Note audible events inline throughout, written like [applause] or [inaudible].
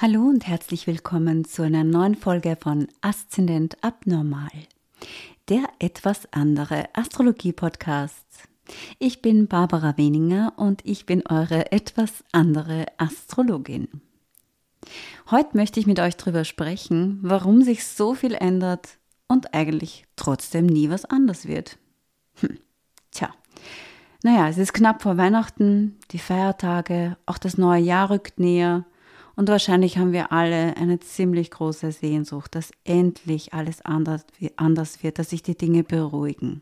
Hallo und herzlich willkommen zu einer neuen Folge von Aszendent Abnormal, der etwas andere Astrologie-Podcast. Ich bin Barbara Weninger und ich bin eure etwas andere Astrologin. Heute möchte ich mit euch darüber sprechen, warum sich so viel ändert und eigentlich trotzdem nie was anders wird. Hm. Tja, naja, es ist knapp vor Weihnachten, die Feiertage, auch das neue Jahr rückt näher – und wahrscheinlich haben wir alle eine ziemlich große Sehnsucht, dass endlich alles anders, wird, dass sich die Dinge beruhigen.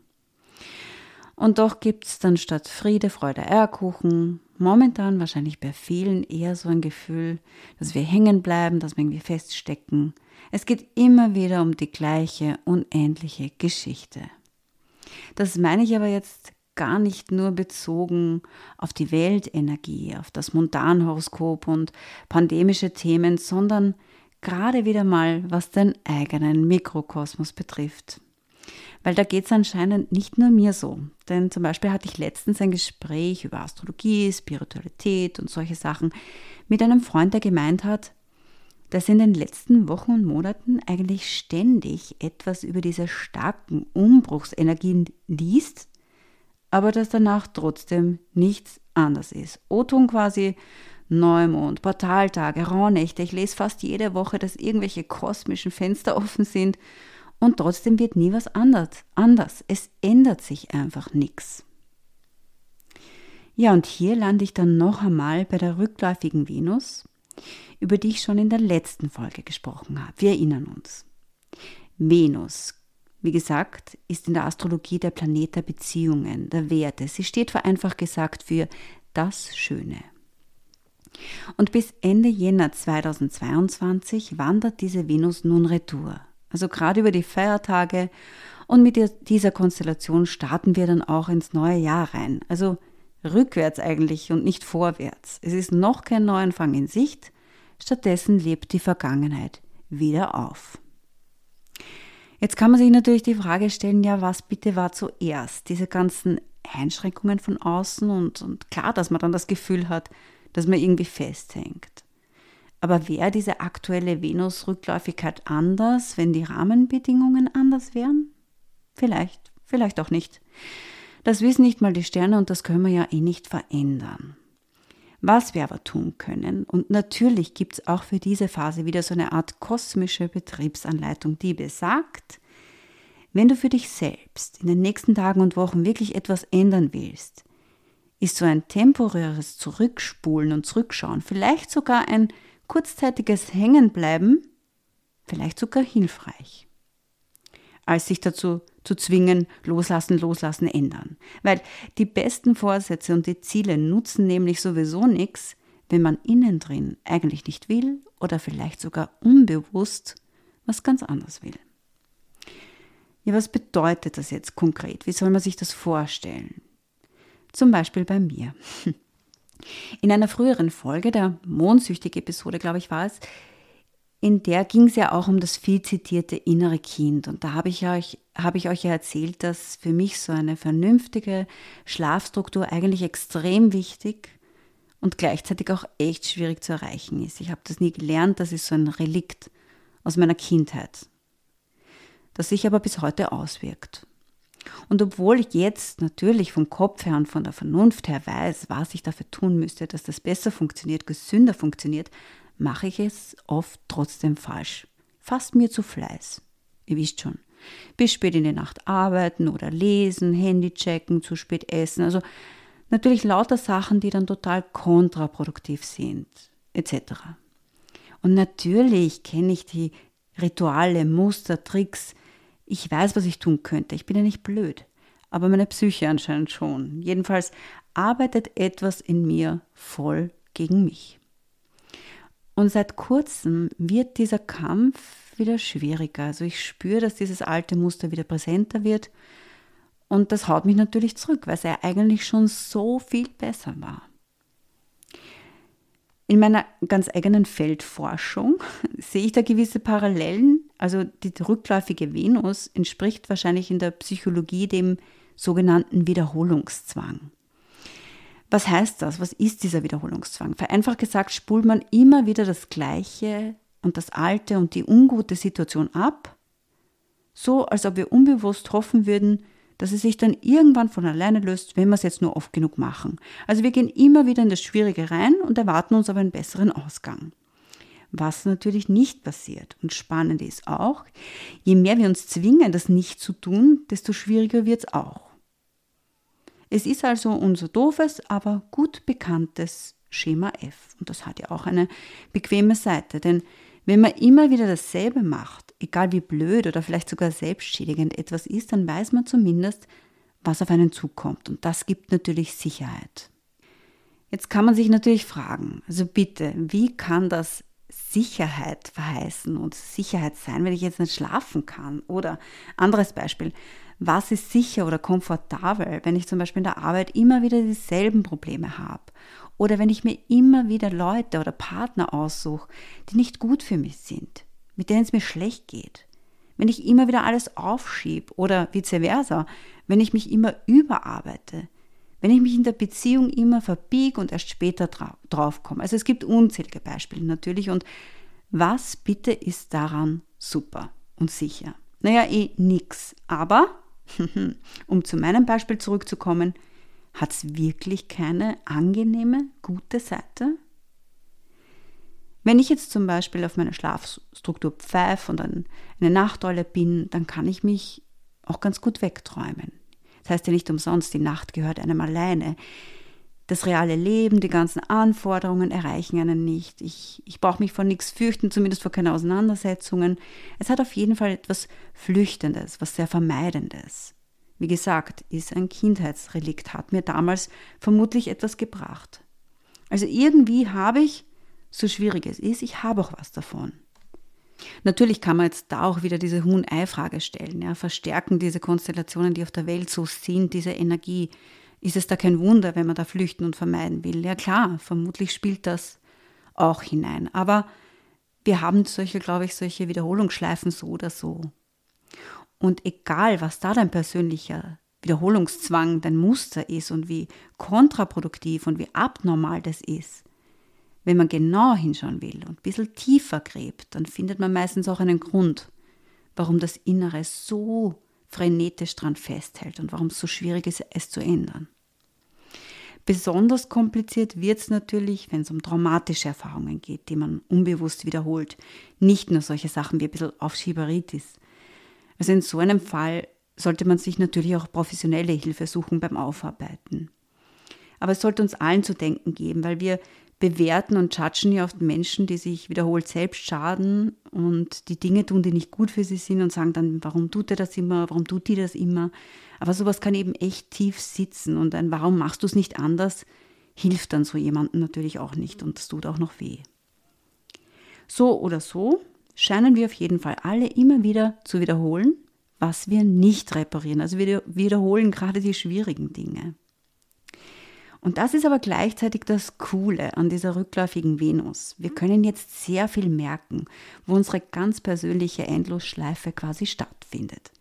Und doch gibt es dann statt Friede, Freude, Eierkuchen momentan wahrscheinlich bei vielen eher so ein Gefühl, dass wir hängen bleiben, dass wir irgendwie feststecken. Es geht immer wieder um die gleiche unendliche Geschichte. Das meine ich aber jetzt gar nicht nur bezogen auf die Weltenergie, auf das Montanhoroskop und pandemische Themen, sondern gerade wieder mal, was den eigenen Mikrokosmos betrifft. Weil da geht es anscheinend nicht nur mir so. Denn zum Beispiel hatte ich letztens ein Gespräch über Astrologie, Spiritualität und solche Sachen mit einem Freund, der gemeint hat, dass in den letzten Wochen und Monaten eigentlich ständig etwas über diese starken Umbruchsenergien liest, aber dass danach trotzdem nichts anders ist. O-Ton quasi Neumond, Portaltage, Rauhnächte. Ich lese fast jede Woche, dass irgendwelche kosmischen Fenster [laughs] offen sind und trotzdem wird nie was anders. anders. Es ändert sich einfach nichts. Ja, und hier lande ich dann noch einmal bei der rückläufigen Venus, über die ich schon in der letzten Folge gesprochen habe. Wir erinnern uns. Venus, wie gesagt, ist in der Astrologie der Planet der Beziehungen, der Werte. Sie steht vereinfacht gesagt für das Schöne. Und bis Ende Jänner 2022 wandert diese Venus nun retour. Also gerade über die Feiertage und mit dieser Konstellation starten wir dann auch ins neue Jahr rein. Also rückwärts eigentlich und nicht vorwärts. Es ist noch kein Neuanfang in Sicht, stattdessen lebt die Vergangenheit wieder auf. Jetzt kann man sich natürlich die Frage stellen, ja, was bitte war zuerst? Diese ganzen Einschränkungen von außen und, und klar, dass man dann das Gefühl hat, dass man irgendwie festhängt. Aber wäre diese aktuelle Venus-Rückläufigkeit anders, wenn die Rahmenbedingungen anders wären? Vielleicht, vielleicht auch nicht. Das wissen nicht mal die Sterne und das können wir ja eh nicht verändern. Was wir aber tun können, und natürlich gibt es auch für diese Phase wieder so eine Art kosmische Betriebsanleitung, die besagt, wenn du für dich selbst in den nächsten Tagen und Wochen wirklich etwas ändern willst, ist so ein temporäres Zurückspulen und Zurückschauen, vielleicht sogar ein kurzzeitiges Hängenbleiben, vielleicht sogar hilfreich als sich dazu zu zwingen, loslassen, loslassen, ändern. Weil die besten Vorsätze und die Ziele nutzen nämlich sowieso nichts, wenn man innen drin eigentlich nicht will oder vielleicht sogar unbewusst was ganz anderes will. Ja, was bedeutet das jetzt konkret? Wie soll man sich das vorstellen? Zum Beispiel bei mir. In einer früheren Folge, der mondsüchtige Episode, glaube ich, war es, in der ging es ja auch um das viel zitierte innere Kind. Und da habe ich, euch, habe ich euch ja erzählt, dass für mich so eine vernünftige Schlafstruktur eigentlich extrem wichtig und gleichzeitig auch echt schwierig zu erreichen ist. Ich habe das nie gelernt, das ist so ein Relikt aus meiner Kindheit, das sich aber bis heute auswirkt. Und obwohl ich jetzt natürlich vom Kopf her und von der Vernunft her weiß, was ich dafür tun müsste, dass das besser funktioniert, gesünder funktioniert, mache ich es oft trotzdem falsch. Fast mir zu Fleiß. Ihr wisst schon. Bis spät in die Nacht arbeiten oder lesen, Handy checken, zu spät essen. Also natürlich lauter Sachen, die dann total kontraproduktiv sind, etc. Und natürlich kenne ich die Rituale, Muster, Tricks. Ich weiß, was ich tun könnte. Ich bin ja nicht blöd. Aber meine Psyche anscheinend schon. Jedenfalls arbeitet etwas in mir voll gegen mich. Und seit kurzem wird dieser Kampf wieder schwieriger. Also ich spüre, dass dieses alte Muster wieder präsenter wird. Und das haut mich natürlich zurück, weil es ja eigentlich schon so viel besser war. In meiner ganz eigenen Feldforschung [laughs] sehe ich da gewisse Parallelen. Also die rückläufige Venus entspricht wahrscheinlich in der Psychologie dem sogenannten Wiederholungszwang. Was heißt das? Was ist dieser Wiederholungszwang? Vereinfacht gesagt, spult man immer wieder das Gleiche und das Alte und die ungute Situation ab, so als ob wir unbewusst hoffen würden, dass es sich dann irgendwann von alleine löst, wenn wir es jetzt nur oft genug machen. Also wir gehen immer wieder in das Schwierige rein und erwarten uns aber einen besseren Ausgang. Was natürlich nicht passiert. Und spannend ist auch, je mehr wir uns zwingen, das nicht zu tun, desto schwieriger wird es auch. Es ist also unser doofes, aber gut bekanntes Schema F. Und das hat ja auch eine bequeme Seite, denn wenn man immer wieder dasselbe macht, egal wie blöd oder vielleicht sogar selbstschädigend etwas ist, dann weiß man zumindest, was auf einen zukommt. Und das gibt natürlich Sicherheit. Jetzt kann man sich natürlich fragen, also bitte, wie kann das Sicherheit verheißen und Sicherheit sein, wenn ich jetzt nicht schlafen kann? Oder anderes Beispiel, was ist sicher oder komfortabel, wenn ich zum Beispiel in der Arbeit immer wieder dieselben Probleme habe? Oder wenn ich mir immer wieder Leute oder Partner aussuche, die nicht gut für mich sind, mit denen es mir schlecht geht? Wenn ich immer wieder alles aufschiebe oder vice versa, wenn ich mich immer überarbeite, wenn ich mich in der Beziehung immer verbiege und erst später dra draufkomme. Also es gibt unzählige Beispiele natürlich und was bitte ist daran super und sicher? Naja, eh nix. Aber [laughs] um zu meinem Beispiel zurückzukommen, hat es wirklich keine angenehme, gute Seite? Wenn ich jetzt zum Beispiel auf meine Schlafstruktur pfeife und eine Nachteule bin, dann kann ich mich auch ganz gut wegträumen. Das heißt ja nicht umsonst, die Nacht gehört einem alleine das reale Leben, die ganzen Anforderungen erreichen einen nicht. Ich, ich brauche mich vor nichts fürchten, zumindest vor keine Auseinandersetzungen. Es hat auf jeden Fall etwas Flüchtendes, was sehr Vermeidendes. Wie gesagt, ist ein Kindheitsrelikt, hat mir damals vermutlich etwas gebracht. Also irgendwie habe ich, so schwierig es ist, ich habe auch was davon. Natürlich kann man jetzt da auch wieder diese Huhn-Ei-Frage stellen. Ja. Verstärken diese Konstellationen, die auf der Welt so sind, diese Energie, ist es da kein Wunder, wenn man da flüchten und vermeiden will. Ja klar, vermutlich spielt das auch hinein. Aber wir haben solche, glaube ich, solche Wiederholungsschleifen so oder so. Und egal, was da dein persönlicher Wiederholungszwang, dein Muster ist und wie kontraproduktiv und wie abnormal das ist, wenn man genau hinschauen will und ein bisschen tiefer gräbt, dann findet man meistens auch einen Grund, warum das Innere so frenetisch dran festhält und warum es so schwierig ist, es zu ändern. Besonders kompliziert wird es natürlich, wenn es um traumatische Erfahrungen geht, die man unbewusst wiederholt. Nicht nur solche Sachen wie ein bisschen Aufschieberitis. Also in so einem Fall sollte man sich natürlich auch professionelle Hilfe suchen beim Aufarbeiten. Aber es sollte uns allen zu denken geben, weil wir bewerten und judgen ja oft Menschen, die sich wiederholt selbst schaden und die Dinge tun, die nicht gut für sie sind und sagen dann, warum tut er das immer, warum tut die das immer. Aber sowas kann eben echt tief sitzen und ein Warum machst du es nicht anders hilft dann so jemandem natürlich auch nicht und es tut auch noch weh. So oder so scheinen wir auf jeden Fall alle immer wieder zu wiederholen, was wir nicht reparieren. Also wir wiederholen gerade die schwierigen Dinge. Und das ist aber gleichzeitig das Coole an dieser rückläufigen Venus. Wir können jetzt sehr viel merken, wo unsere ganz persönliche Endlosschleife quasi stattfindet.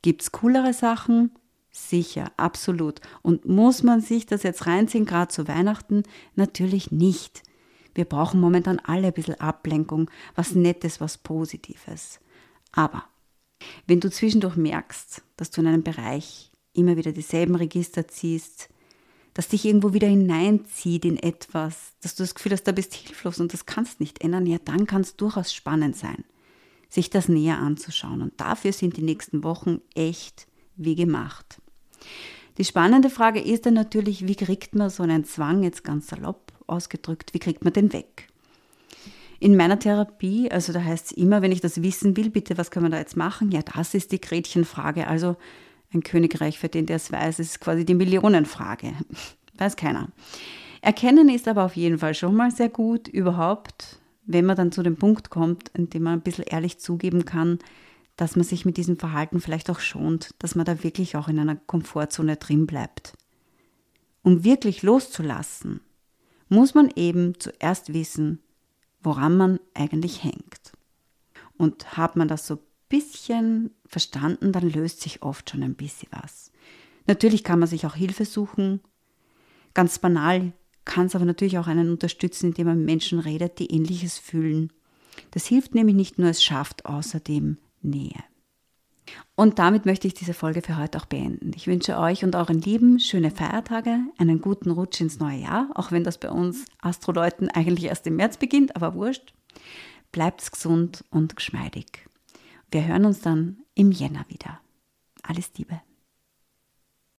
Gibt es coolere Sachen? Sicher, absolut. Und muss man sich das jetzt reinziehen, gerade zu Weihnachten? Natürlich nicht. Wir brauchen momentan alle ein bisschen Ablenkung, was Nettes, was Positives. Aber wenn du zwischendurch merkst, dass du in einem Bereich immer wieder dieselben Register ziehst, das dich irgendwo wieder hineinzieht in etwas, dass du das Gefühl hast, da bist hilflos und das kannst nicht ändern, ja, dann kann es durchaus spannend sein, sich das näher anzuschauen. Und dafür sind die nächsten Wochen echt wie gemacht. Die spannende Frage ist dann natürlich, wie kriegt man so einen Zwang, jetzt ganz salopp ausgedrückt, wie kriegt man den weg? In meiner Therapie, also da heißt es immer, wenn ich das wissen will, bitte, was können wir da jetzt machen? Ja, das ist die Gretchenfrage. Also ein Königreich, für den der es weiß, ist quasi die Millionenfrage. [laughs] Weiß keiner. Erkennen ist aber auf jeden Fall schon mal sehr gut, überhaupt, wenn man dann zu dem Punkt kommt, in dem man ein bisschen ehrlich zugeben kann, dass man sich mit diesem Verhalten vielleicht auch schont, dass man da wirklich auch in einer Komfortzone drin bleibt. Um wirklich loszulassen, muss man eben zuerst wissen, woran man eigentlich hängt. Und hat man das so bisschen verstanden, dann löst sich oft schon ein bisschen was. Natürlich kann man sich auch Hilfe suchen. Ganz banal kann es aber natürlich auch einen unterstützen, indem man mit Menschen redet, die ähnliches fühlen. Das hilft nämlich nicht nur, es schafft außerdem Nähe. Und damit möchte ich diese Folge für heute auch beenden. Ich wünsche euch und euren Lieben schöne Feiertage, einen guten Rutsch ins neue Jahr, auch wenn das bei uns Astroleuten eigentlich erst im März beginnt, aber wurscht. Bleibt gesund und geschmeidig. Wir hören uns dann im Jänner wieder. Alles Liebe.